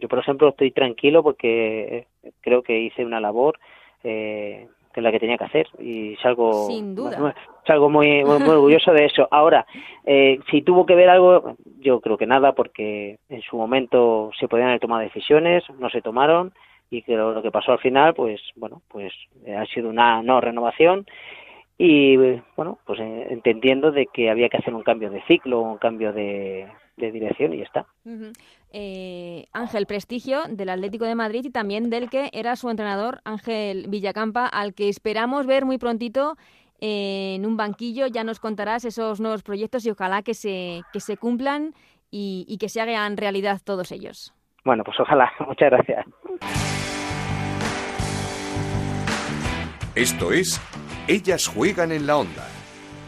yo por ejemplo estoy tranquilo porque creo que hice una labor eh, que es la que tenía que hacer y salgo Sin duda. salgo muy, muy, muy orgulloso de eso. Ahora, eh, si tuvo que ver algo, yo creo que nada porque en su momento se podían haber tomado decisiones, no se tomaron y que lo, lo, que pasó al final pues bueno pues eh, ha sido una no renovación y bueno pues eh, entendiendo de que había que hacer un cambio de ciclo un cambio de, de dirección y está uh -huh. eh, Ángel Prestigio del Atlético de Madrid y también del que era su entrenador Ángel Villacampa al que esperamos ver muy prontito en un banquillo ya nos contarás esos nuevos proyectos y ojalá que se que se cumplan y, y que se hagan realidad todos ellos bueno, pues ojalá. [laughs] Muchas gracias. Esto es Ellas juegan en la onda,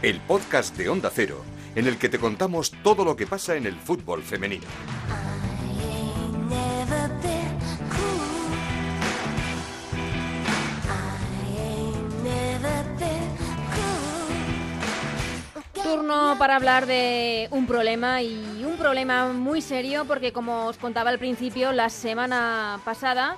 el podcast de Onda Cero, en el que te contamos todo lo que pasa en el fútbol femenino. Turno para hablar de un problema y un problema muy serio porque como os contaba al principio, la semana pasada,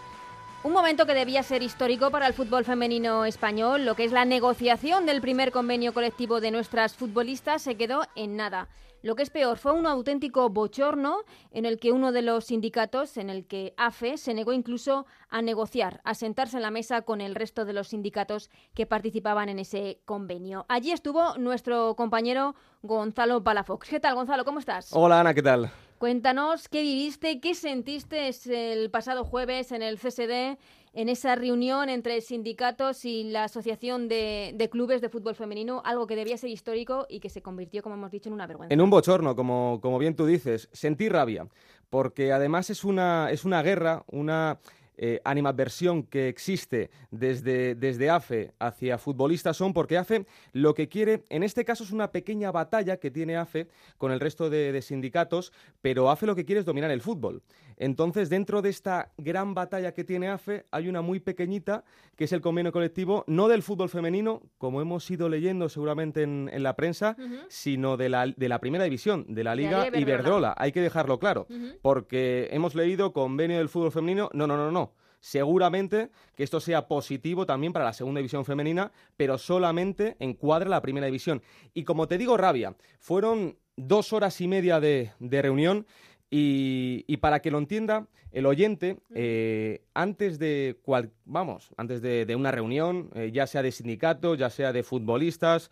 un momento que debía ser histórico para el fútbol femenino español, lo que es la negociación del primer convenio colectivo de nuestras futbolistas, se quedó en nada. Lo que es peor, fue un auténtico bochorno en el que uno de los sindicatos, en el que AFE, se negó incluso a negociar, a sentarse en la mesa con el resto de los sindicatos que participaban en ese convenio. Allí estuvo nuestro compañero Gonzalo Palafox. ¿Qué tal, Gonzalo? ¿Cómo estás? Hola, Ana, ¿qué tal? Cuéntanos qué viviste, qué sentiste el pasado jueves en el CSD en esa reunión entre sindicatos y la Asociación de, de, Clubes de Fútbol Femenino, algo que debía ser histórico y que se convirtió, como hemos dicho, en una vergüenza. En un bochorno, como, como bien tú dices. Sentí rabia, porque además es una, es una guerra, una eh, animadversión que existe desde, desde AFE hacia futbolistas son porque AFE lo que quiere, en este caso es una pequeña batalla que tiene AFE con el resto de, de sindicatos, pero AFE lo que quiere es dominar el fútbol. Entonces, dentro de esta gran batalla que tiene AFE, hay una muy pequeñita, que es el convenio colectivo, no del fútbol femenino, como hemos ido leyendo seguramente en, en la prensa, uh -huh. sino de la, de la primera división, de la Liga, Liga Iberdrola. Hay que dejarlo claro, uh -huh. porque hemos leído convenio del fútbol femenino, no, no, no, no. Seguramente que esto sea positivo también para la segunda división femenina, pero solamente encuadra la primera división. Y como te digo, rabia, fueron dos horas y media de, de reunión y, y, para que lo entienda el oyente, eh, antes de cual, vamos, antes de, de una reunión, eh, ya sea de sindicato, ya sea de futbolistas,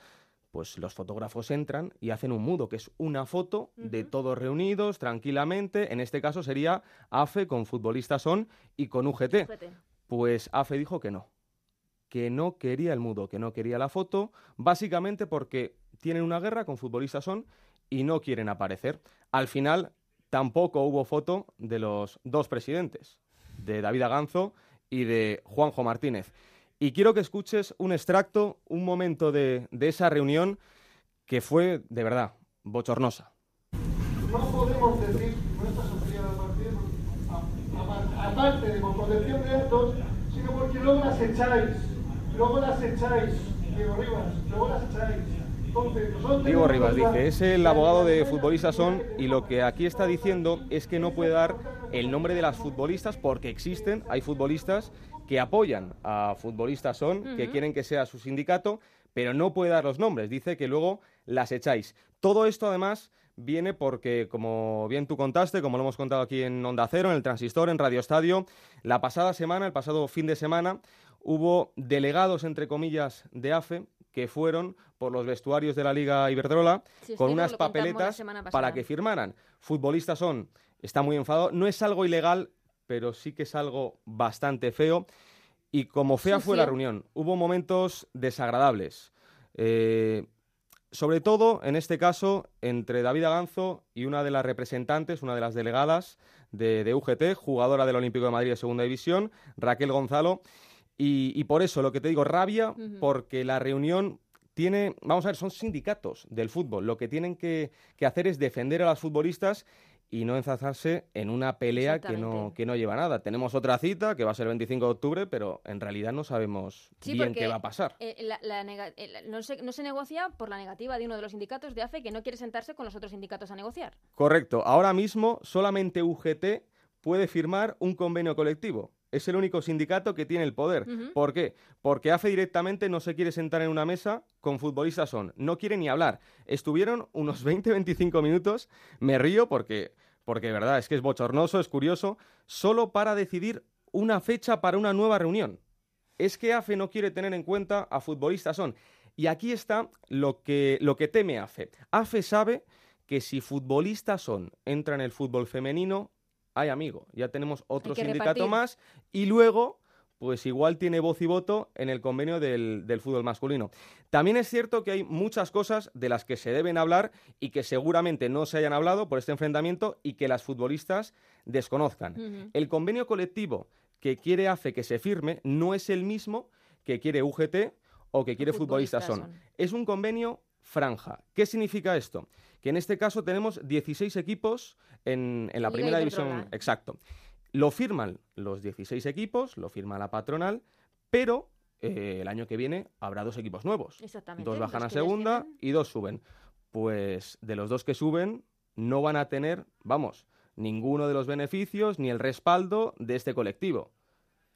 pues los fotógrafos entran y hacen un mudo, que es una foto uh -huh. de todos reunidos tranquilamente. En este caso sería AFE con futbolistas son y con UGT. UGT. Pues AFE dijo que no. que no quería el mudo, que no quería la foto, básicamente porque tienen una guerra con futbolistas son y no quieren aparecer. Al final tampoco hubo foto de los dos presidentes, de David Aganzo y de Juanjo Martínez. Y quiero que escuches un extracto, un momento de, de esa reunión que fue, de verdad, bochornosa. No podemos decir nuestra sociedad aparte de por protección de datos, sino porque luego las echáis, luego las echáis, Diego Rivas, luego las echáis. Diego Rivas dice, es el abogado de futbolistas son y lo que aquí está diciendo es que no puede dar el nombre de las futbolistas porque existen, hay futbolistas que apoyan a futbolistas son, que quieren que sea su sindicato, pero no puede dar los nombres. Dice que luego las echáis. Todo esto además viene porque, como bien tú contaste, como lo hemos contado aquí en Onda Cero, en el Transistor, en Radio Estadio, la pasada semana, el pasado fin de semana, hubo delegados, entre comillas, de AFE que fueron por los vestuarios de la Liga Iberdrola con unas papeletas para que firmaran. Futbolistas son, está muy enfadado, no es algo ilegal, pero sí que es algo bastante feo. Y como fea fue la reunión, hubo momentos desagradables. Eh, sobre todo, en este caso, entre David Aganzo y una de las representantes, una de las delegadas de, UGT, jugadora del Olímpico de Madrid de Segunda División, Raquel Gonzalo. Y, por eso, lo que te digo, rabia, porque la reunión tiene, vamos a ver, son sindicatos del fútbol. Lo que tienen que, que hacer es defender a las futbolistas y no enzazarse en una pelea que no, que no lleva nada. Tenemos otra cita que va a ser el 25 de octubre, pero en realidad no sabemos bien qué va a pasar. Eh, eh, no, se, no se negocia por la negativa de uno de los sindicatos de AFE que no quiere sentarse con los otros sindicatos a negociar. Correcto. Ahora mismo solamente UGT puede firmar un convenio colectivo. Es el único sindicato que tiene el poder. ¿Por qué? Porque AFE directamente no se quiere sentar en una mesa con futbolistas son. No quiere ni hablar. Estuvieron unos [laughs] 20-25 minutos. Me río porque, porque de verdad es que es bochornoso, es curioso, solo para decidir una fecha para una nueva reunión. Es que AFE no quiere tener en cuenta a futbolistas son. Y aquí está lo que, lo que teme AFE. AFE sabe que si futbolistas son entra en el fútbol femenino, hay amigo, ya tenemos otro sindicato más y luego pues igual tiene voz y voto en el convenio del, fútbol masculino. También es cierto que hay muchas cosas de las que se deben hablar y que seguramente no se hayan hablado por este enfrentamiento y que las futbolistas desconozcan. El convenio colectivo que quiere AFE que se firme no es el mismo que quiere UGT o que quiere futbolistas, son. Es un convenio franja. ¿Qué significa esto? Que en este caso tenemos 16 equipos en, la primera división. Exacto. Lo firman los 16 equipos, lo firma la patronal, pero eh, el año que viene habrá dos equipos nuevos. Dos bajan a segunda y dos suben. Pues de los dos que suben no van a tener, vamos, ninguno de los beneficios ni el respaldo de este colectivo.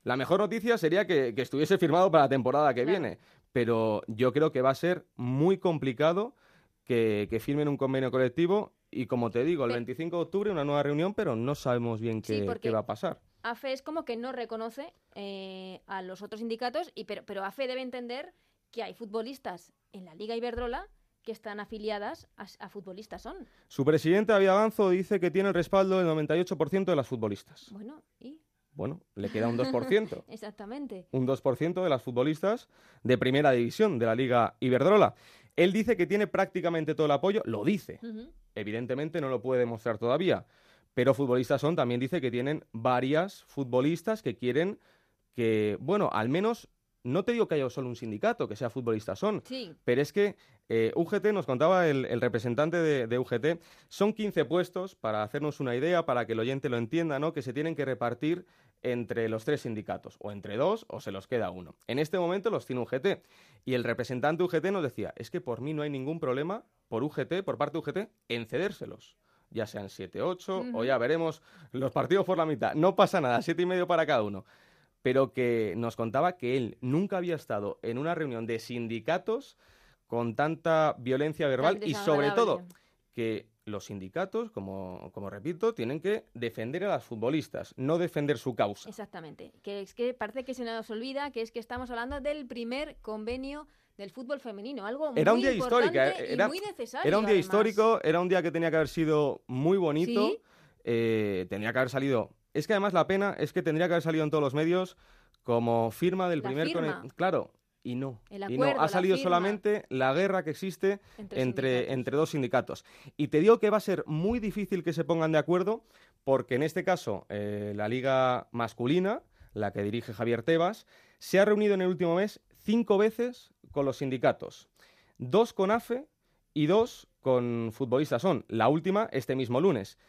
La mejor noticia sería que, estuviese firmado para la temporada que viene, pero yo creo que va a ser muy complicado que, firmen un convenio colectivo y como te digo, el 25 de octubre una nueva reunión, pero no sabemos bien qué, va a pasar. AFE es como que no reconoce eh, a los otros sindicatos, y, pero, pero AFE debe entender que hay futbolistas en la Liga Iberdrola que están afiliadas a, futbolistas son. Su presidente, David Avanzo, dice que tiene el respaldo del 98% de las futbolistas. Bueno, ¿y? Bueno, le queda un [laughs] 2%. Exactamente. Un 2% de las futbolistas de primera división de la Liga Iberdrola. Él dice que tiene prácticamente todo el apoyo, lo dice. Evidentemente no lo puede demostrar todavía. Pero futbolistas son, también dice que tienen varias futbolistas que quieren que, bueno, al menos no te digo que haya solo un sindicato, que sea futbolistas son, pero es que eh, UGT, nos contaba el, representante de, UGT, son 15 puestos, para hacernos una idea, para que el oyente lo entienda, ¿no? que se tienen que repartir entre los tres sindicatos, o entre dos, o se los queda uno. En este momento los tiene UGT. Y el representante UGT nos decía, es que por mí no hay ningún problema por UGT, por parte de UGT, en cedérselos ya sean 7, 8, o ya veremos los partidos por la mitad. No pasa nada, siete y medio para cada uno pero que nos contaba que él nunca había estado en una reunión de sindicatos con tanta violencia verbal y sobre todo que los sindicatos, como, como, repito, tienen que defender a las futbolistas, no defender su causa. Exactamente. Que es que parece que se nos olvida que es que estamos hablando del primer convenio del fútbol femenino, algo era muy un día histórico, eh, era, muy necesario. Era un día histórico, era un día que tenía que haber sido muy bonito, eh, tenía que haber salido es que además la pena es que tendría que haber salido en todos los medios como firma del La primer... firma. Claro, y no. Y ha salido solamente la guerra que existe Entre entre dos sindicatos. Y te digo que va a ser muy difícil que se pongan de acuerdo porque en este caso eh, la liga masculina, la que dirige Javier Tebas, se ha reunido en el último mes cinco veces con los sindicatos. Dos con AFE y dos con futbolistas son. La última este mismo lunes.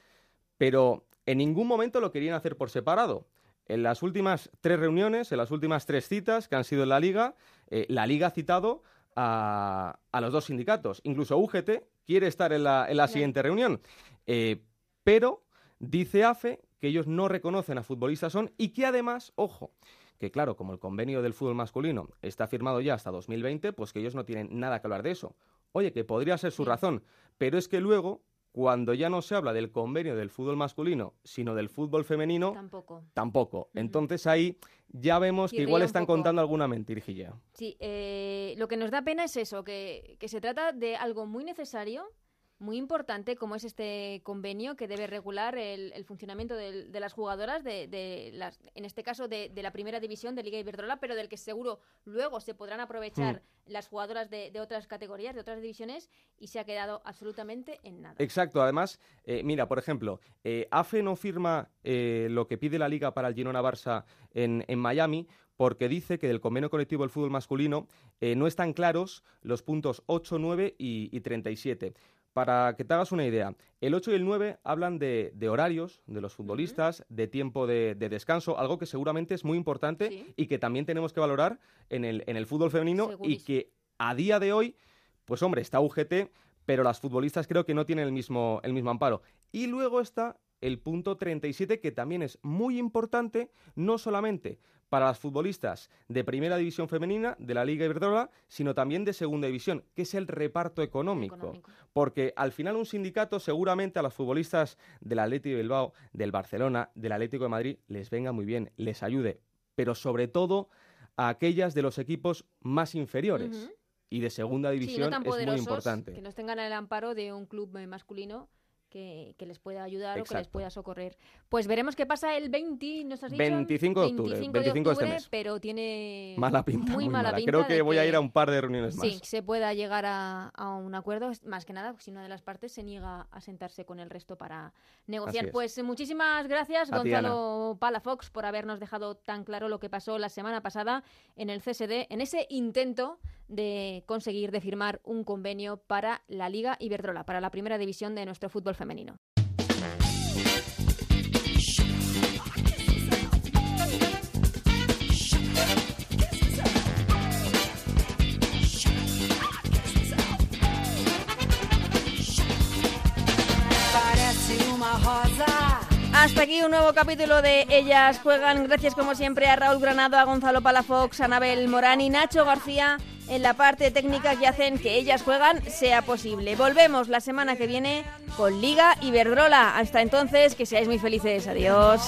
Pero en ningún momento lo querían hacer por separado. En las últimas tres reuniones, en las últimas tres citas que han sido en la liga, eh, la liga ha citado a, a los dos sindicatos. Incluso UGT quiere estar en la, en la siguiente reunión. Eh, pero dice AFE que ellos no reconocen a futbolistas son y que además, ojo, que claro, como el convenio del fútbol masculino está firmado ya hasta 2020, pues que ellos no tienen nada que hablar de eso. Oye, que podría ser su razón, pero es que luego, cuando ya no se habla del convenio del fútbol masculino, sino del fútbol femenino, Tampoco. tampoco. Entonces ahí ya vemos que igual están contando alguna mentirijilla. Sí, eh, lo que nos da pena es eso, que, que se trata de algo muy necesario, muy importante, como es este convenio que debe regular el, el funcionamiento de las jugadoras, de, de las, en este caso de, de la primera división de Liga Iberdrola, pero del que seguro luego se podrán aprovechar las jugadoras de, de otras categorías, de otras divisiones, y se ha quedado absolutamente en nada. Exacto, además, eh, mira, por ejemplo, eh, AFE no firma eh, lo que pide la liga para el Girona Barça en, en Miami porque dice que del convenio colectivo del fútbol masculino eh, no están claros los puntos 8, 9 y, y 37. Para que te hagas una idea, el 8 y el 9 hablan de, de horarios de los futbolistas, de tiempo de, de descanso, algo que seguramente es muy importante y que también tenemos que valorar en el, en el fútbol femenino y que a día de hoy, pues hombre, está UGT, pero las futbolistas creo que no tienen el mismo, el mismo amparo. Y luego está el punto 37, que también es muy importante, no solamente para las futbolistas de primera división femenina de la Liga Iberdrola, sino también de segunda división, que es el reparto económico. Porque al final un sindicato seguramente a las futbolistas del Atlético de Bilbao, del Barcelona, del Atlético de Madrid les venga muy bien, les ayude, pero sobre todo a aquellas de los equipos más inferiores. Y de segunda Sí, división no tan es muy importante. que no tengan el amparo de un club eh, masculino que, que les pueda ayudar o que les pueda socorrer. Pues veremos qué pasa el 20, ¿nos has dicho? 25 de octubre, 25 25 de este octubre, mes. pero tiene Mala pinta, muy, muy, mala, mala. pinta Creo que voy a ir a un par de reuniones Sí, más. se pueda llegar a, a un acuerdo, más que nada si una de las partes se niega a sentarse con el resto para negociar. Pues muchísimas gracias, A ti, Gonzalo Palafox, por habernos dejado tan claro lo que pasó la semana pasada en el CSD, en ese intento de conseguir de firmar un convenio para la Liga Iberdrola, para la primera división de nuestro fútbol femenino. Hasta aquí un nuevo capítulo de Ellas Juegan. Gracias como siempre a Raúl Granado, a Gonzalo Palafox, a Anabel Morán y Nacho García en la parte técnica que hacen que Ellas Juegan sea posible. Volvemos la semana que viene con Liga Iberdrola. Hasta entonces, que seáis muy felices. Adiós.